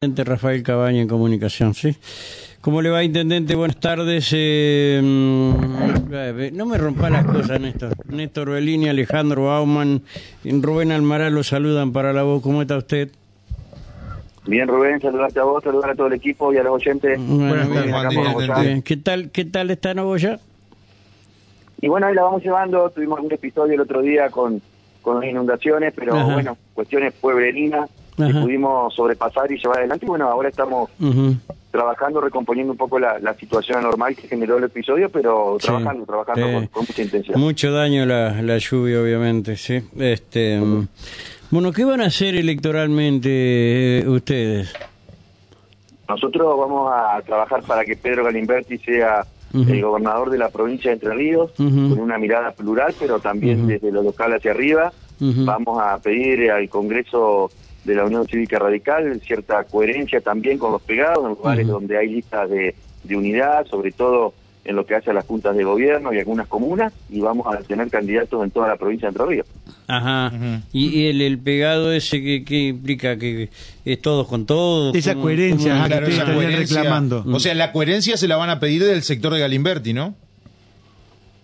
Intendente Rafael Cabaña en comunicación, ¿sí? ¿Cómo le va, Intendente? Buenas tardes. Eh, mm, no me rompa las cosas, Néstor. Néstor Bellini, Alejandro Bauman, Rubén Almaral lo saludan para la voz. ¿Cómo está usted? Bien, Rubén, saludarte a vos, saludar a todo el equipo y a los oyentes. Bueno, Boyá. bien. ¿Qué tal, qué tal está Novoya? Y bueno, ahí la vamos llevando. Tuvimos un episodio el otro día con, con las inundaciones, pero Ajá. bueno, cuestiones pueblerinas que pudimos sobrepasar y llevar adelante. Y bueno, ahora estamos trabajando, recomponiendo un poco la, la situación anormal que generó el episodio, pero Sí, trabajando, trabajando con, con mucha intención. Mucho daño la, la lluvia, obviamente, sí. Este, mm, bueno, ¿qué van a hacer electoralmente eh, ustedes? Nosotros vamos a trabajar para que Pedro Galimberti sea el gobernador de la provincia de Entre Ríos, con una mirada plural, pero también desde lo local hacia arriba. Vamos a pedir al Congreso de la Unión Cívica Radical cierta coherencia también con los pegados, en lugares donde hay listas de, de unidad, sobre todo en lo que hace a las juntas de gobierno y algunas comunas, y vamos a tener candidatos en toda la provincia de Entre Ríos. Ajá. ¿Y, y el, el pegado ese que, que implica que es todos con todos? Esa ¿Cómo- coherencia, cómo- Claro, esa coherencia. reclamando. O sea, la coherencia se la van a pedir del sector de Galimberti, ¿no?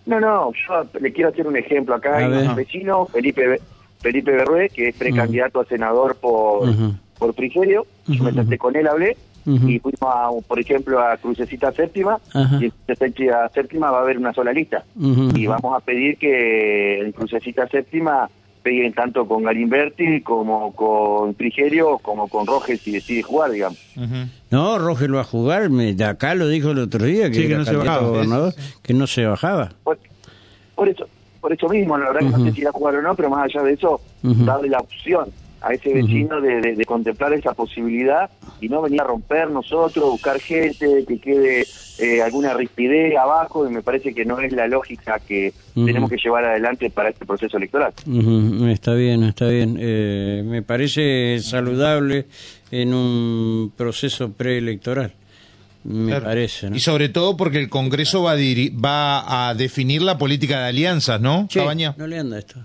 No, no, yo le quiero hacer un ejemplo. Acá A hay ver. un vecino, Felipe Felipe Berrué, que es precandidato a senador por, Ujú. por Frigerio. Yo me senté con él, hablé, y fuimos, a, por ejemplo, a Crucecita Séptima, y en Crucecita Séptima va a haber una sola lista. Y vamos a pedir que en Crucecita Séptima peguen tanto con Galimberti como con Frigerio, como con Roges si decide jugar, digamos. No, Roger lo va a jugar, me, de acá lo dijo el otro día, que Sí, que era no se bajaba. gobernador, que no se bajaba. Por, por eso por eso mismo, la verdad que no sé si irá a jugar o no, pero más allá de eso, darle la opción a ese vecino de, de- de contemplar esa posibilidad y no venir a romper nosotros, buscar gente, que quede eh, alguna rispidez abajo, y me parece que no es la lógica que tenemos que llevar adelante para este proceso electoral. Está bien, está bien. Eh, me parece saludable en un proceso preelectoral. Me Claro. parece, ¿no? Y sobre todo porque el Congreso va a, diri- va a definir la política de alianzas, ¿no, Cabaña? no le anda esto.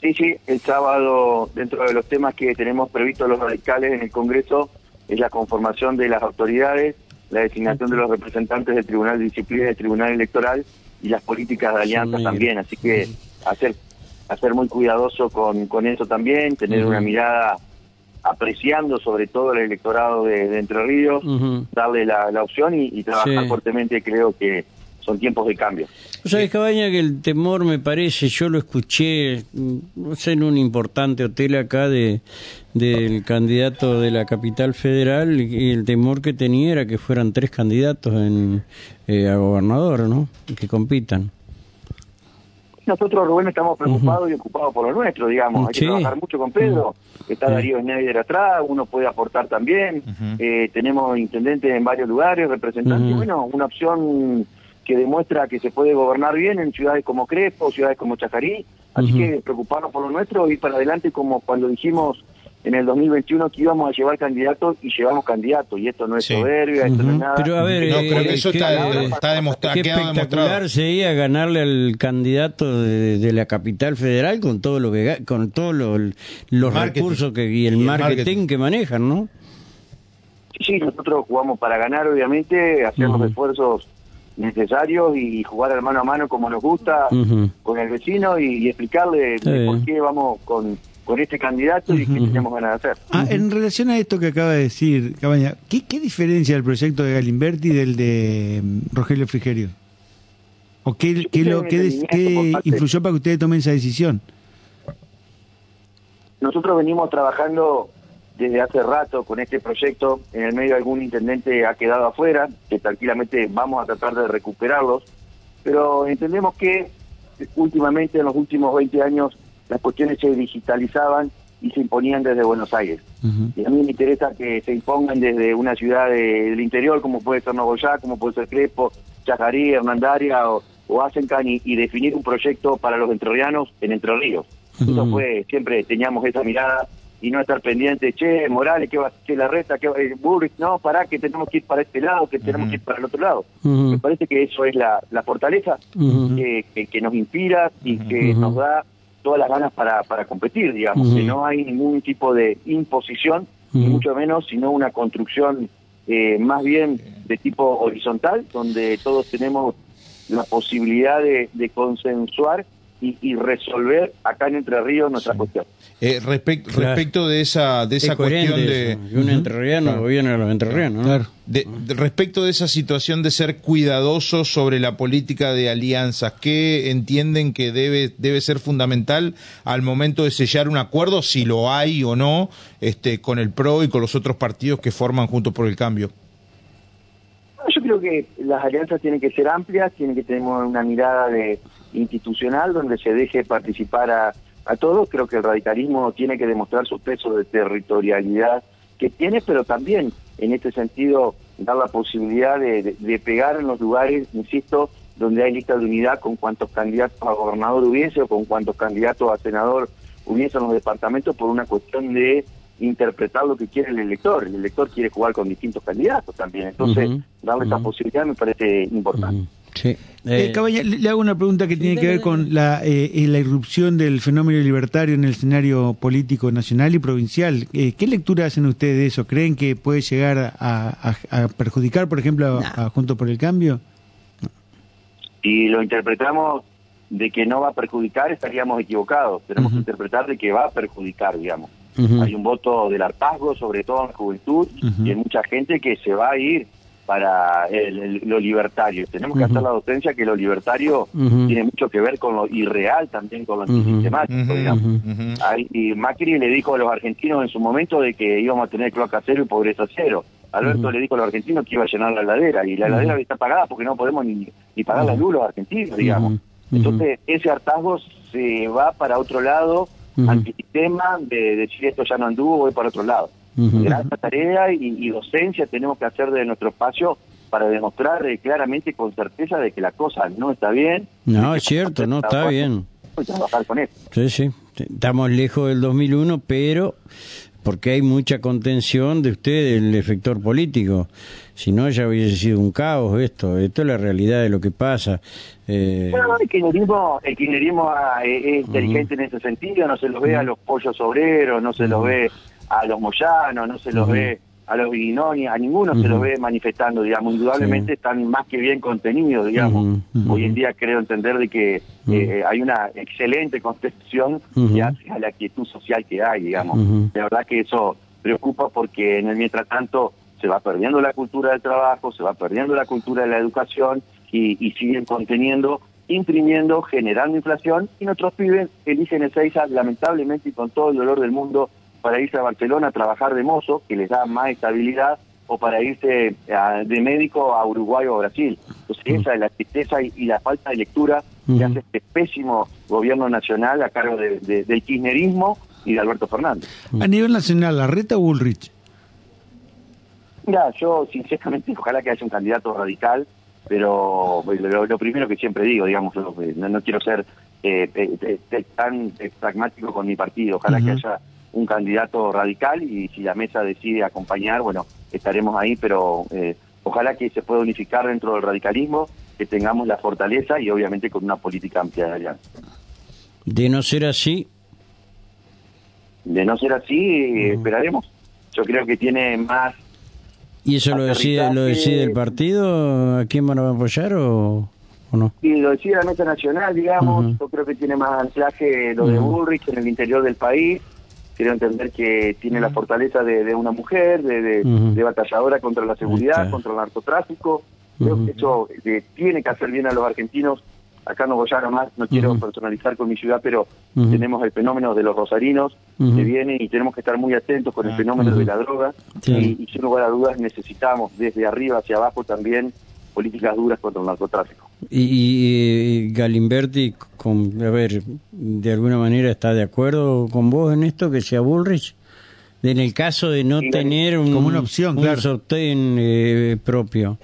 Sí, sí, el sábado, dentro de los temas que tenemos previstos los radicales en el Congreso, es la conformación de las autoridades, la designación de los representantes del Tribunal de Disciplina y del Tribunal Electoral y las políticas de alianza negros. también. Así que hacer, hacer muy cuidadoso con, con eso también, tener una mirada apreciando sobre todo el electorado de, de Entre Ríos, darle la, la opción y, y trabajar Sí. fuertemente. Creo que son tiempos de cambio. ¿Vos sabés, Cabaña, que el temor me parece, yo lo escuché, mm, no sé, en un importante hotel acá de del candidato de la capital federal, y el temor que tenía era que fueran tres candidatos en, eh, a gobernador, ¿no? Que compitan. Nosotros, Rubén, estamos preocupados y ocupados por lo nuestro, digamos. Hay Sí. que trabajar mucho con Pedro. Está. Darío Schneider atrás, uno puede aportar también. Eh, tenemos intendentes en varios lugares, representantes. Bueno, una opción que demuestra que se puede gobernar bien en ciudades como Crespo, ciudades como Chacarí. Así que preocuparnos por lo nuestro y para adelante, como cuando dijimos en el 2021 que íbamos a llevar candidatos y llevamos candidatos. Y esto no es Sí. soberbia, esto no es nada. Pero a ver, No, eh, pero eh, eso qué- está, eh, está demostrado, Qué espectacular sería ganarle al candidato de, de la capital federal con todo lo que con todos los, los Marketing. recursos que y el, Y el marketing, marketing. que manejan, ¿no? Sí, nosotros jugamos para ganar, obviamente, hacer los esfuerzos necesarios y jugar al mano a mano como nos gusta con el vecino y, y explicarle por qué vamos con, con este candidato y qué Ujú. tenemos ganas de hacer. Ah, en relación a esto que acaba de decir Cabaña, ¿qué, qué diferencia el proyecto de Galimberti del de mm, Rogelio Frigerio? ¿O qué, qué, lo, que qué, qué influyó para que ustedes tomen esa decisión? Nosotros venimos trabajando desde hace rato con este proyecto. En el medio algún intendente ha quedado afuera, que tranquilamente vamos a tratar de recuperarlos. Pero entendemos que últimamente, en los últimos 20 años, las cuestiones se digitalizaban y se imponían desde Buenos Aires. Y a mí me interesa que se impongan desde una ciudad de- del interior, como puede ser Nogoyá, como puede ser Crespo, Chajarí, Hernandaria o, o Asencan, y, y definir un proyecto para los entrerrianos en Entre Ríos. Eso Ujú. fue, siempre teníamos esa mirada y no estar pendiente, che, Morales, que va, que la reta, que va, eh, Burris, no, pará, que tenemos que ir para este lado, que tenemos que ir para el otro lado. Me parece que eso es la, la fortaleza que, que- que nos inspira y que nos da todas las ganas para, para competir, digamos, Ujú. que no hay ningún tipo de imposición ni mucho menos, sino una construcción eh, más bien de tipo horizontal, donde todos tenemos la posibilidad de, de consensuar y, y resolver acá en Entre Ríos nuestra cuestión. Eh, respec- Claro. Respecto de esa, de esa Es cuestión de... eso, un entrerriano gobierna a los entrerrianos. ¿no? Claro. De, de- respecto de esa situación de ser cuidadosos sobre la política de alianzas, ¿qué entienden que debe, debe ser fundamental al momento de sellar un acuerdo, si lo hay o no, este, con el PRO y con los otros partidos que forman Juntos por el Cambio? Yo creo que las alianzas tienen que ser amplias, tienen que tener una mirada de institucional donde se deje participar a, a todos. Creo que el radicalismo tiene que demostrar su peso de territorialidad que tiene, pero también en este sentido dar la posibilidad de, de- de pegar en los lugares, insisto, donde hay lista de unidad con cuantos candidatos a gobernador hubiese o con cuantos candidatos a senador hubiese en los departamentos por una cuestión de interpretar lo que quiere el elector. El elector quiere jugar con distintos candidatos también. Entonces, darle esa ujú. posibilidad me parece importante. Sí. Eh, Eh, Cabaña, le le hago una pregunta que tiene que ver con la, eh, eh, la irrupción del fenómeno libertario en el escenario político nacional y provincial. Eh, ¿Qué lectura hacen ustedes de eso? ¿Creen que puede llegar a, a- a perjudicar, por ejemplo, a, a Junto por el Cambio? Si lo interpretamos de que no va a perjudicar, estaríamos equivocados. Tenemos que interpretar de que va a perjudicar, digamos. Hay un voto del hartazgo, sobre todo en la juventud, y hay mucha gente que se va a ir para el- el- lo libertario. Tenemos que hacer la docencia que lo libertario tiene mucho que ver con lo irreal, también con lo Ujú. antisistemático, Ujú, digamos. y Macri le dijo a los argentinos en su momento de que íbamos a tener cloaca cero y pobreza cero. Alberto le dijo a los argentinos que iba a llenar la heladera y la heladera está pagada porque no podemos ni, ni pagar la luz los argentinos, digamos. Entonces ese hartazgo se va para otro lado, antisistema, de decir esto ya no anduvo, voy para otro lado. Gran tarea y, y docencia tenemos que hacer de nuestro espacio para demostrar eh, claramente con certeza de que la cosa no está bien. No, es cierto, no está bien. y trabajar con eso. Sí, sí. Estamos lejos del 2001, pero porque hay mucha contención de usted del efector político. Si no, ya hubiese sido un caos esto. Esto es la realidad de lo que pasa. Eh, Bueno, el kirchnerismo, el kirchnerismo ah, es, es inteligente en ese sentido, no se los ve a los pollos obreros, no se los ve a los moyanos, no se los ve a los Guinoni, a ninguno se los ve manifestando, digamos, indudablemente Sí. están más que bien contenidos, digamos. Hoy en día creo entender de que eh, hay una excelente concepción que hace a la quietud social que hay, digamos. De verdad que eso preocupa porque en el mientras tanto se va perdiendo la cultura del trabajo, se va perdiendo la cultura de la educación y, y siguen conteniendo, imprimiendo, generando inflación y nuestros pibes eligen Ezeiza lamentablemente y con todo el dolor del mundo para irse a Barcelona a trabajar de mozo, que les da más estabilidad, o para irse a- de médico a Uruguay o a Brasil. Entonces esa es la tristeza y, y la falta de lectura que Ujú. hace este pésimo gobierno nacional a cargo de- de- del kirchnerismo y de Alberto Fernández. A nivel nacional, ¿Larreta o Bullrich? Mira, yo sinceramente ojalá que haya un candidato radical, pero lo, lo primero que siempre digo, digamos, lo- no, no quiero ser eh, eh, eh, tan eh, pragmático con mi partido, ojalá que haya un candidato radical y si la mesa decide acompañar, bueno, estaremos ahí, pero eh, ojalá que se pueda unificar dentro del radicalismo, que tengamos la fortaleza y obviamente con una política amplia de alianza. de no ser así, De no ser así, eh, esperaremos. Yo creo que tiene más ¿y eso lo decide, lo decide el partido? ¿A quién van a apoyar o, no? Y lo decía la mesa nacional, digamos, yo creo que tiene más anclaje lo de. Bullrich en el interior del país. Quiero entender que tiene la fortaleza de, de una mujer, de, de, Ujú. de batalladora contra la seguridad, contra el narcotráfico. Creo Ujú. que eso eh, tiene que hacer bien a los argentinos. Acá no voy a más, no quiero personalizar con mi ciudad, pero tenemos el fenómeno de los rosarinos que viene y tenemos que estar muy atentos con el Ah, fenómeno de la droga. Sí. Y, y sin lugar a dudas necesitamos desde arriba hacia abajo también políticas duras contra el narcotráfico. Y, y- y Galimberti, con, a ver, de alguna manera está de acuerdo con vos en esto, que sea Bullrich. En el caso de no tener un, como una opción, un claro. sostén eh, propio.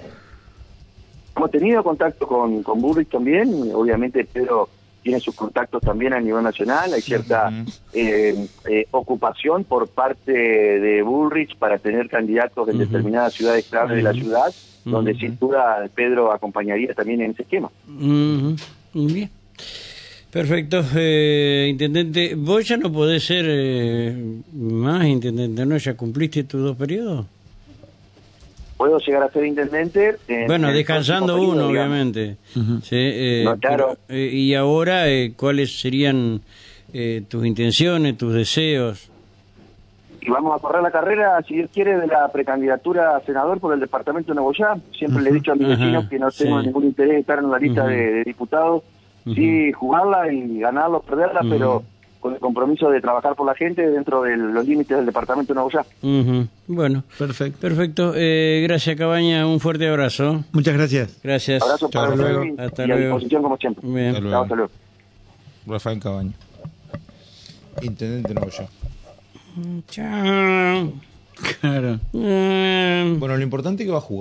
Hemos tenido contacto con, con Bullrich también, obviamente Pedro tiene sus contactos también a nivel nacional, hay cierta eh, eh, ocupación por parte de Bullrich para tener candidatos en determinadas ciudades clave de la ciudad, donde sin duda Pedro acompañaría también en ese esquema. Ujú. Bien. Perfecto, eh, intendente. Vos ya no podés ser eh, más intendente, ¿no? ¿Ya cumpliste tus dos periodos? Puedo llegar a ser intendente. en Bueno, descansando uno, digamos. obviamente. Sí, eh, No, claro. pero, eh, y ahora, eh, ¿cuáles serían eh, tus intenciones, tus deseos? Y vamos a correr la carrera, si Dios quiere, de la precandidatura a senador por el departamento de Nuevo Ya. Siempre le he dicho a mis vecinos que no tengo sí. ningún interés en estar en la lista de, de diputados. Sí, jugarla y ganarla o perderla, pero con el compromiso de trabajar por la gente dentro de los límites del departamento de Nuevo Ya. Bueno, Perfecto. perfecto. Eh, gracias, Cabaña. Un fuerte abrazo. Muchas gracias. Gracias. Abrazo para Hasta luego. y, Hasta y a luego. disposición como siempre. Bien. Hasta luego. Hasta luego. Rafael Cabaña. Intendente Nuevo Ya. Chao. Claro. Mm. Bueno, lo importante es que va a jugar.